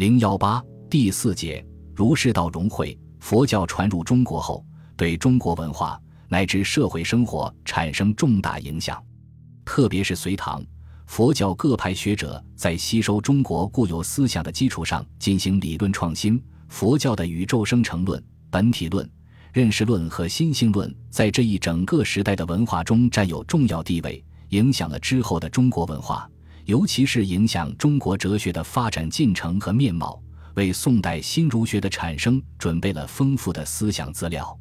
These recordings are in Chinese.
零幺八第四节，儒释道融汇。佛教传入中国后，对中国文化乃至社会生活产生重大影响。特别是隋唐，佛教各派学者在吸收中国固有思想的基础上进行理论创新。佛教的宇宙生成论、本体论、认识论和心性论，在这一整个时代的文化中占有重要地位，影响了之后的中国文化，尤其是影响中国哲学的发展进程和面貌，为宋代新儒学的产生准备了丰富的思想资料。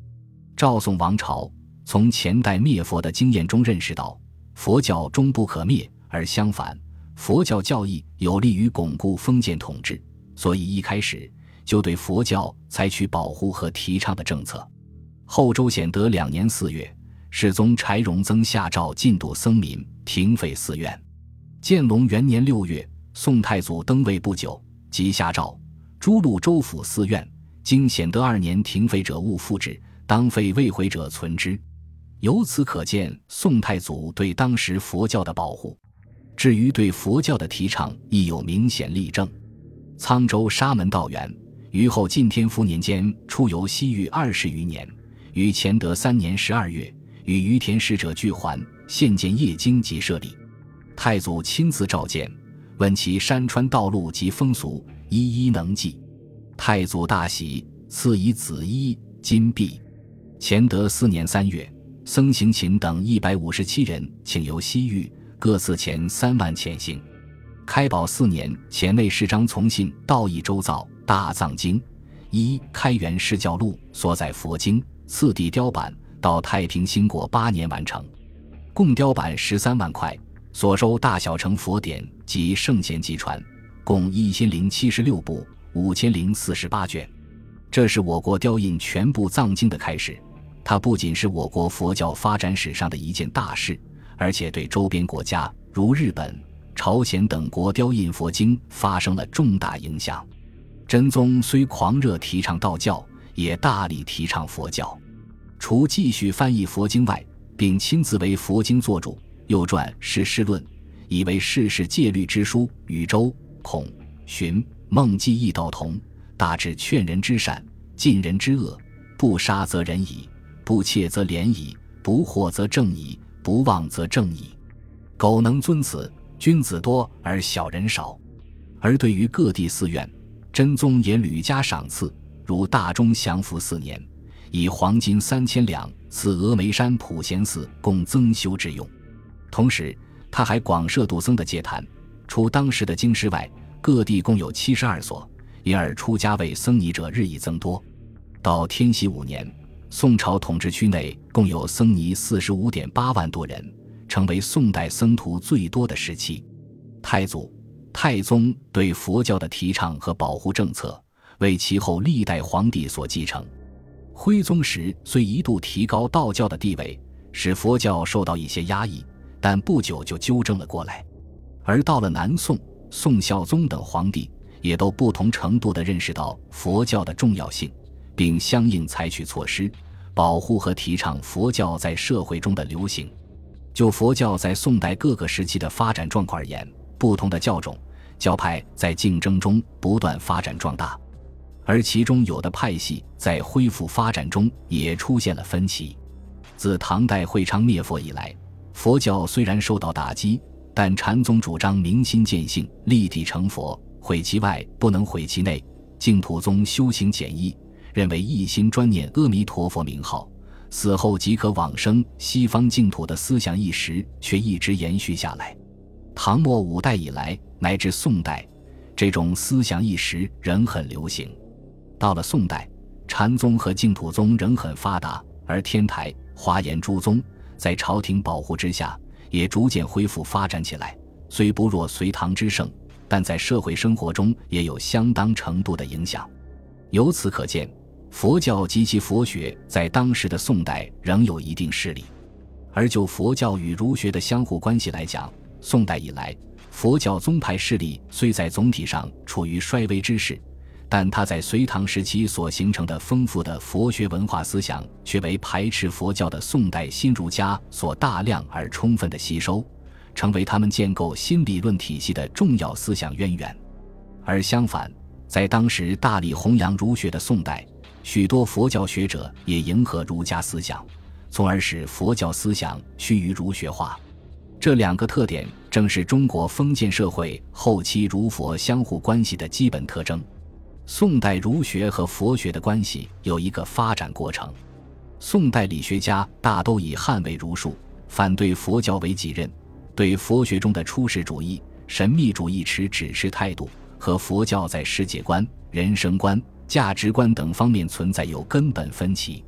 赵宋王朝从前代灭佛的经验中认识到，佛教终不可灭，而相反，佛教教义有利于巩固封建统治，所以一开始。就对佛教采取保护和提倡的政策。后周显德两年四月，世宗柴荣增下诏禁度僧民，停废寺院。建隆元年六月，宋太祖登位不久，即下诏诸路州府寺院。经显德二年停废者勿复置，当废未毁者存之。由此可见，宋太祖对当时佛教的保护。至于对佛教的提倡，亦有明显例证。沧州沙门道元。于后晋天福年间出游西域二十余年，于乾德三年十二月，与于田使者俱还，现见夜经及舍利。太祖亲自召见，问其山川道路及风俗，一一能记。太祖大喜，赐以紫衣、金币。乾德四年三月，僧行勤等一百五十七人请游西域，各赐钱三万钱行。开宝四年，前内侍张从信道义周造。大藏经，一开元释教录所载佛经，次第雕版，到太平兴国八年完成，共雕版十三万块。所收大小乘佛典及圣贤集传，共一千零七十六部，五千零四十八卷。这是我国雕印全部藏经的开始。它不仅是我国佛教发展史上的一件大事，而且对周边国家如日本、朝鲜等国雕印佛经发生了重大影响。真宗虽狂热提倡道教，也大力提倡佛教。除继续翻译佛经外，并亲自为佛经作主，又撰《世事论》，以为世事戒律之书，与周、孔、荀、孟记义道同，大致劝人之善，禁人之恶。不杀则仁矣，不窃则廉矣，不惑则正矣，不妄则正矣。苟能遵此，君子多而小人少。而对于各地寺院，真宗也屡加赏赐，如大中祥符四年，以黄金三千两赐峨眉山普贤寺供增修之用。同时，他还广设度僧的戒坛，除当时的京师外，各地共有七十二所，因而出家为僧尼者日益增多。到天禧五年，宋朝统治区内共有僧尼四十五点八万多人，成为宋代僧徒最多的时期。太祖。太宗对佛教的提倡和保护政策，为其后历代皇帝所继承。徽宗时虽一度提高道教的地位，使佛教受到一些压抑，但不久就纠正了过来。而到了南宋，宋孝宗等皇帝也都不同程度地认识到佛教的重要性，并相应采取措施，保护和提倡佛教在社会中的流行。就佛教在宋代各个时期的发展状况而言，不同的教种、教派在竞争中不断发展壮大，而其中有的派系在恢复发展中也出现了分歧。自唐代会昌灭佛以来，佛教虽然受到打击，但禅宗主张明心见性、立地成佛，毁其外不能毁其内；净土宗修行简易，认为一心专念阿弥陀佛名号，死后即可往生西方净土的思想意识却一直延续下来。唐末五代以来，乃至宋代，这种思想意识仍很流行。到了宋代，禅宗和净土宗仍很发达，而天台、华严诸宗在朝廷保护之下，也逐渐恢复发展起来。虽不若隋唐之盛，但在社会生活中也有相当程度的影响。由此可见，佛教及其佛学在当时的宋代仍有一定势力。而就佛教与儒学的相互关系来讲，宋代以来，佛教宗派势力虽在总体上处于衰微之势，但它在隋唐时期所形成的丰富的佛学文化思想，却为排斥佛教的宋代新儒家所大量而充分的吸收，成为他们建构新理论体系的重要思想渊源。而相反，在当时大力弘扬儒学的宋代，许多佛教学者也迎合儒家思想，从而使佛教思想趋于儒学化。这两个特点正是中国封建社会后期儒佛相互关系的基本特征。宋代儒学和佛学的关系有一个发展过程。宋代理学家大都以捍卫儒术、反对佛教为己任，对佛学中的出世主义、神秘主义持指示态度。和佛教在世界观、人生观、价值观等方面存在有根本分歧。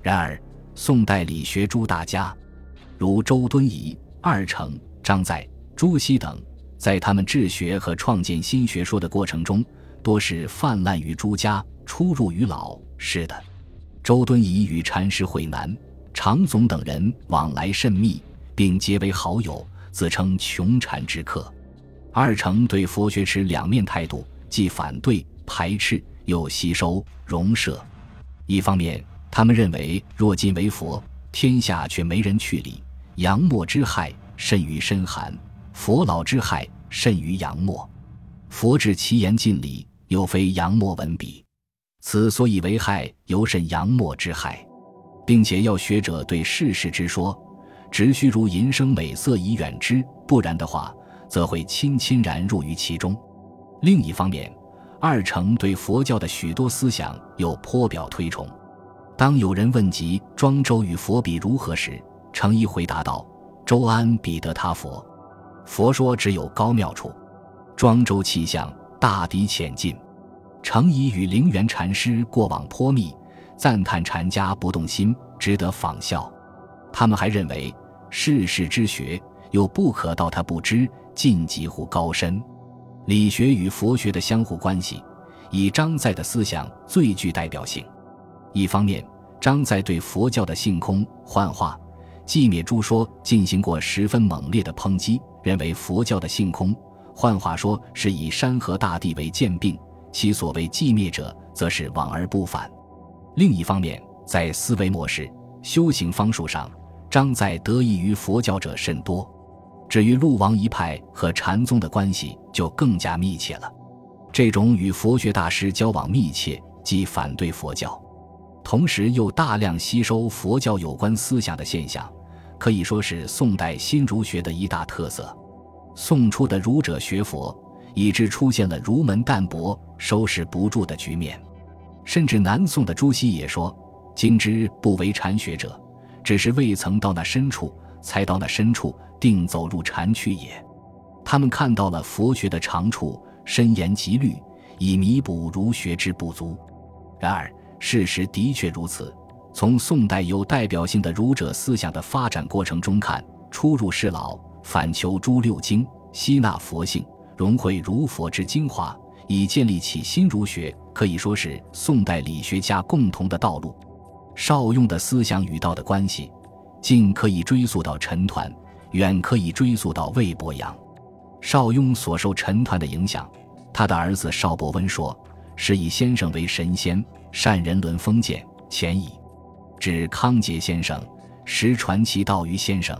然而，宋代理学诸大家，如周敦颐、二程、张载、朱熹等，在他们治学和创建新学说的过程中，多是泛滥于朱家，出入于老是的。周敦颐与禅师慧南、常总等人往来甚密，并结为好友，自称穷禅之客。二程对佛学持两面态度，既反对、排斥，又吸收、容摄。一方面，他们认为若今为佛，天下却没人去理，杨墨之害甚于深寒；佛老之害甚于杨墨。佛治其言尽理，又非杨墨文笔，此所以为害，尤甚杨墨之害。并且要学者对世事之说，只需如淫声美色以远之，不然的话。则会亲亲然入于其中。另一方面，二程对佛教的许多思想又颇表推崇。当有人问及庄周与佛比如何时，程颐回答道：“周安比得他佛？佛说只有高妙处，庄周气象大抵浅近。”程颐与灵源禅师过往颇密，赞叹禅家不动心，值得仿效。他们还认为世事之学有不可道他不知。晋级乎高深，理学与佛学的相互关系，以张载的思想最具代表性。一方面，张载对佛教的性空、幻化、寂灭诸说进行过十分猛烈的抨击，认为佛教的性空、换话说是以山河大地为鉴并，其所谓寂灭者，则是往而不返。另一方面，在思维模式、修行方术上，张载得益于佛教者甚多。至于陆王一派和禅宗的关系就更加密切了。这种与佛学大师交往密切，既反对佛教，同时又大量吸收佛教有关思想的现象，可以说是宋代新儒学的一大特色。宋初的儒者学佛，以致出现了儒门淡薄、收拾不住的局面。甚至南宋的朱熹也说：“今之不为禅学者，只是未曾到那深处，才到那深处。”定走入禅区也，他们看到了佛学的长处，深研极虑，以弥补儒学之不足。然而，事实的确如此。从宋代有代表性的儒者思想的发展过程中看，出入世老，反求诸六经，吸纳佛性，融汇儒佛之精华，以建立起新儒学，可以说是宋代理学家共同的道路。邵雍的思想与道的关系，近可以追溯到陈抟。远可以追溯到魏伯阳，邵雍所受陈抟的影响。他的儿子邵伯温说：“是以先生为神仙，善人伦封建，前矣。”指康节先生，实传其道于先生。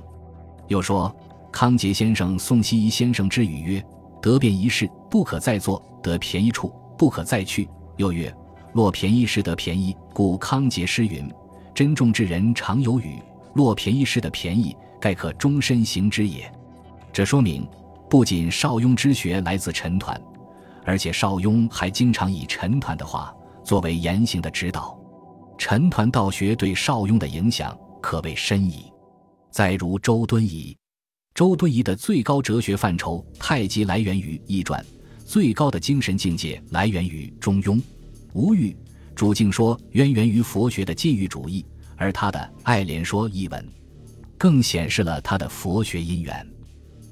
又说康节先生宋希夷先生之语曰：“得便一事，不可再做；得便宜处，不可再去。”又曰：“若便宜时得便宜，故康节诗云：‘珍重之人常有语，若便宜时得便宜。’”盖可终身行之也。这说明，不仅邵雍之学来自陈抟，而且邵雍还经常以陈抟的话作为言行的指导。陈抟道学对邵雍的影响可谓深矣。再如周敦颐，周敦颐的最高哲学范畴太极来源于《易传》，最高的精神境界来源于《中庸》。吴玉主境说渊源于佛学的禁欲主义，而他的《爱莲说》一文。更显示了他的佛学因缘。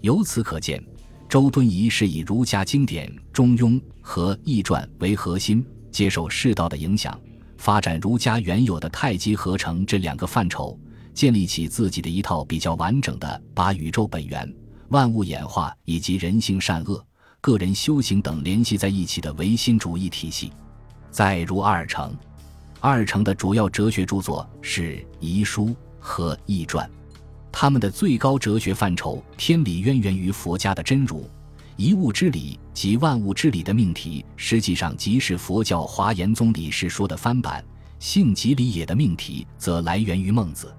由此可见，周敦颐是以儒家经典《中庸》和《易传》为核心，接受世道的影响，发展儒家原有的太极合成这两个范畴，建立起自己的一套比较完整的把宇宙本源、万物演化以及人性善恶、个人修行等联系在一起的唯心主义体系。再如二程，二程的主要哲学著作是《遗书》和《易传》。他们的最高哲学范畴天理渊源于佛家的真如，一物之理及万物之理的命题，实际上即是佛教华严宗理事说的翻版。性即理也的命题，则来源于孟子。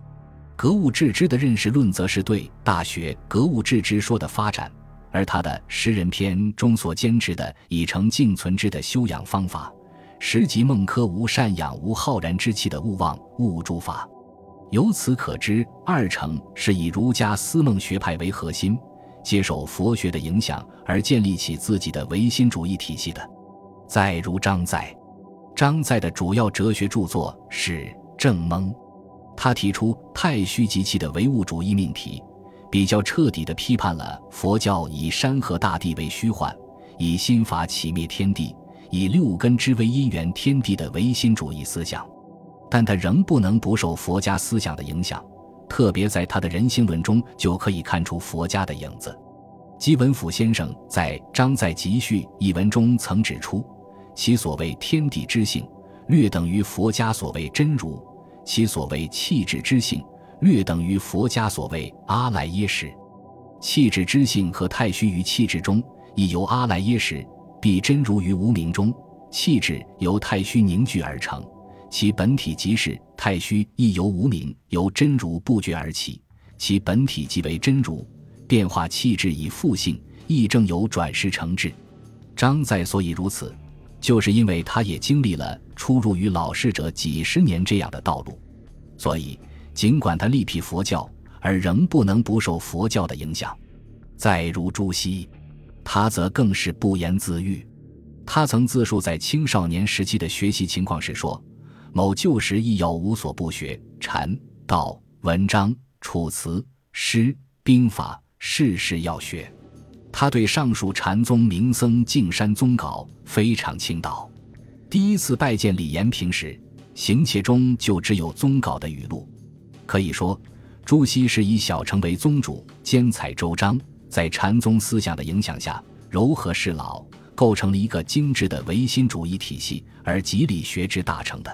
格物致知的认识论，则是对《大学》格物致知说的发展。而他的《诗人篇》中所坚持的以诚敬存之的修养方法，实即孟轲无善养无浩然之气的勿忘勿诸法。由此可知，二程是以儒家思孟学派为核心。接受佛学的影响而建立起自己的唯心主义体系的，再如张载，张载的主要哲学著作是《正蒙》，他提出太虚极气的唯物主义命题，比较彻底地批判了佛教以山河大地为虚幻，以心法起灭天地，以六根之为因缘天地的唯心主义思想，但他仍不能不受佛家思想的影响。特别在他的人性论中，就可以看出佛家的影子。基文甫先生在《张载集序》一文中曾指出，其所谓天地之性，略等于佛家所谓真如；其所谓气质之性，略等于佛家所谓阿赖耶识。气质之性和太虚于气质中，亦由阿赖耶识；必真如于无名中，气质由太虚凝聚而成。其本体即是太虚，亦由无名由真如不觉而起，其本体即为真如。变化气质以复性，亦正由转世成智。张载所以如此，就是因为他也经历了出入于老师者几十年这样的道路。所以，尽管他力辟佛教，而仍不能不受佛教的影响。再如朱熹，他则更是不言自喻。他曾自述在青少年时期的学习情况时说。某旧时亦要无所不学，禅、道、文章、楚辞、诗、兵法，事事要学。他对上述禅宗名僧净山宗稿非常倾倒。第一次拜见李延平时，行帖中就只有宗稿的语录。可以说，朱熹是以小乘为宗主，兼采周章，在禅宗思想的影响下，柔和适老，构成了一个精致的唯心主义体系，而极力学之大成的。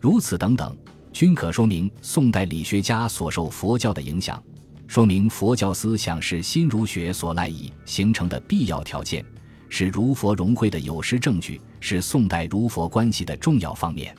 如此等等，均可说明宋代理学家所受佛教的影响，说明佛教思想是新儒学所赖以形成的必要条件，是儒佛融会的有识证据，是宋代儒佛关系的重要方面。